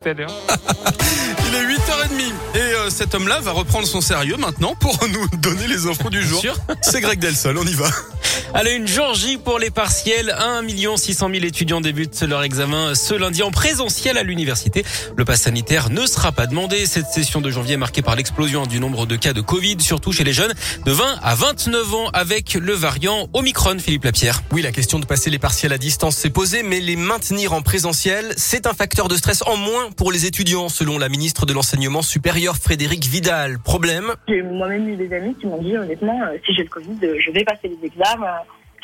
Il est 8h30 et euh, cet homme-là va reprendre son sérieux maintenant pour nous donner les infos du jour. C'est Greg Delsol, on y va. Allez, une Georgie pour les partiels. 1 600 000 étudiants débutent leur examen ce lundi en présentiel à l'université. Le pass sanitaire ne sera pas demandé. Cette session de janvier est marquée par l'explosion du nombre de cas de Covid, surtout chez les jeunes de 20 à 29 ans avec le variant Omicron, Philippe Lapierre. Oui, la question de passer les partiels à distance s'est posée, mais les maintenir en présentiel, c'est un facteur de stress en moins pour les étudiants, selon la ministre de l'Enseignement supérieur Frédéric Vidal. Problème? J'ai moi-même eu des amis qui m'ont dit honnêtement, euh, si j'ai le Covid, euh, je vais passer les examens.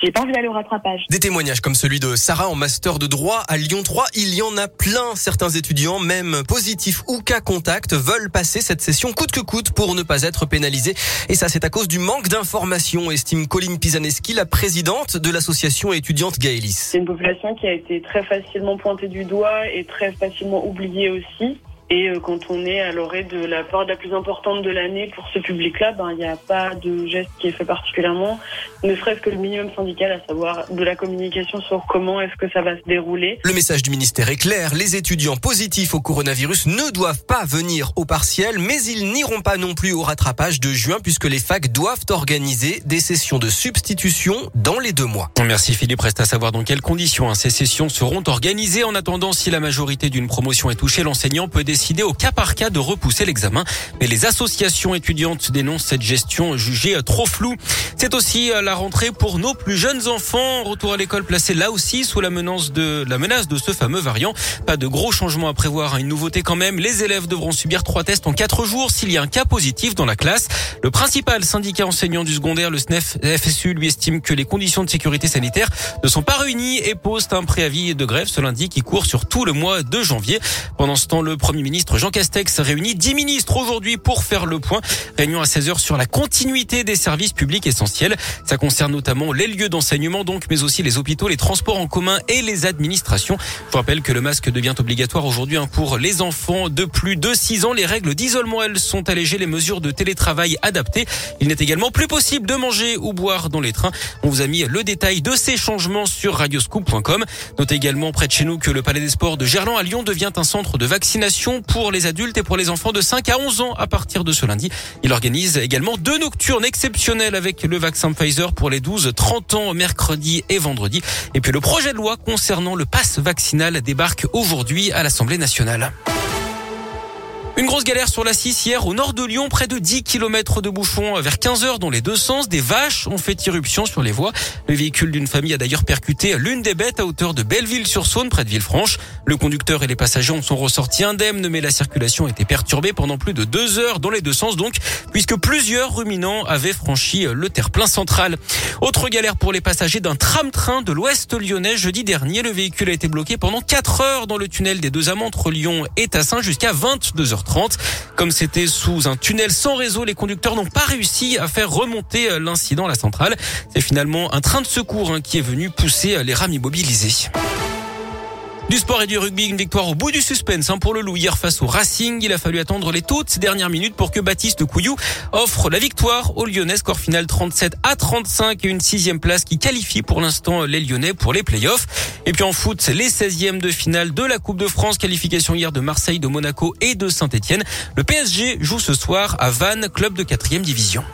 J'ai pas envie d'aller au rattrapage. Des témoignages comme celui de Sarah en master de droit à Lyon 3. Il y en a plein. Certains étudiants, même positifs ou cas contact, veulent passer cette session coûte que coûte pour ne pas être pénalisés. Et ça, c'est à cause du manque d'informations, estime Colline Pisaneski, la présidente de l'association étudiante Gaëlis. C'est une population qui a été très facilement pointée du doigt et très facilement oubliée aussi. Et euh, quand on est à l'orée de la période la plus importante de l'année pour ce public-là, ben il n'y a pas de geste qui est fait particulièrement, ne serait-ce que le minimum syndical, à savoir de la communication sur comment est-ce que ça va se dérouler. Le message du ministère est clair les étudiants positifs au coronavirus ne doivent pas venir au partiel, mais ils n'iront pas non plus au rattrapage de juin puisque les facs doivent organiser des sessions de substitution dans les deux mois. Merci Philippe. Reste à savoir dans quelles conditions hein, ces sessions seront organisées. En attendant, si la majorité d'une promotion est touchée, l'enseignant peut décidé au cas par cas de repousser l'examen. Mais les associations étudiantes dénoncent cette gestion jugée trop floue. C'est aussi euh, la rentrée pour nos plus jeunes enfants. Retour à l'école placé là aussi sous la menace de la menace de ce fameux variant. Pas de gros changements à prévoir. Une nouveauté quand même. Les élèves devront subir trois tests en quatre jours s'il y a un cas positif dans la classe. Le principal syndicat enseignant du secondaire, le SNEF FSU, lui estime que les conditions de sécurité sanitaire ne sont pas réunies et pose un préavis de grève ce lundi qui court sur tout le mois de janvier. Pendant ce temps, le premier ministre Jean Castex réunit 10 ministres aujourd'hui pour faire le point. Réunion à 16h sur la continuité des services publics essentiels. Ça concerne notamment les lieux d'enseignement donc, mais aussi les hôpitaux, les transports en commun et les administrations. Je vous rappelle que le masque devient obligatoire aujourd'hui hein, pour les enfants de plus de 6 ans. Les règles d'isolement, elles sont allégées, les mesures de télétravail adaptées. Il n'est également plus possible de manger ou boire dans les trains. On vous a mis le détail de ces changements sur radioscoop.com. Notez également près de chez nous que le Palais des Sports de Gerland à Lyon devient un centre de vaccination pour les adultes et pour les enfants de 5 à 11 ans à partir de ce lundi. Il organise également deux nocturnes exceptionnelles avec le vaccin Pfizer pour les 12-30 ans mercredi et vendredi. Et puis le projet de loi concernant le pass vaccinal débarque aujourd'hui à l'Assemblée nationale. Une grosse galère sur la 6 hier au nord de Lyon, près de 10 km de bouchons vers 15 heures dans les deux sens. Des vaches ont fait irruption sur les voies. Le véhicule d'une famille a d'ailleurs percuté l'une des bêtes à hauteur de Belleville-sur-Saône, près de Villefranche. Le conducteur et les passagers en sont ressortis indemnes, mais la circulation a été perturbée pendant plus de deux heures dans les deux sens donc, puisque plusieurs ruminants avaient franchi le terre-plein central. Autre galère pour les passagers d'un tram-train de l'ouest lyonnais. Jeudi dernier, le véhicule a été bloqué pendant 4 heures dans le tunnel des deux amants entre Lyon et Tassin jusqu'à 22h30. Comme c'était sous un tunnel sans réseau, les conducteurs n'ont pas réussi à faire remonter l'incident à la centrale. C'est finalement un train de secours hein, qui est venu pousser les rames immobilisées. Du sport et du rugby, une victoire au bout du suspense hein, pour le Loup hier face au Racing. Il a fallu attendre les toutes dernières minutes pour que Baptiste Couillou offre la victoire aux Lyonnais. Score final 37 à 35 et une sixième place qui qualifie pour l'instant les Lyonnais pour les playoffs. Et puis en foot, les 16e de finale de la Coupe de France. Qualification hier de Marseille, de Monaco et de Saint-Etienne. Le PSG joue ce soir à Vannes, club de quatrième division.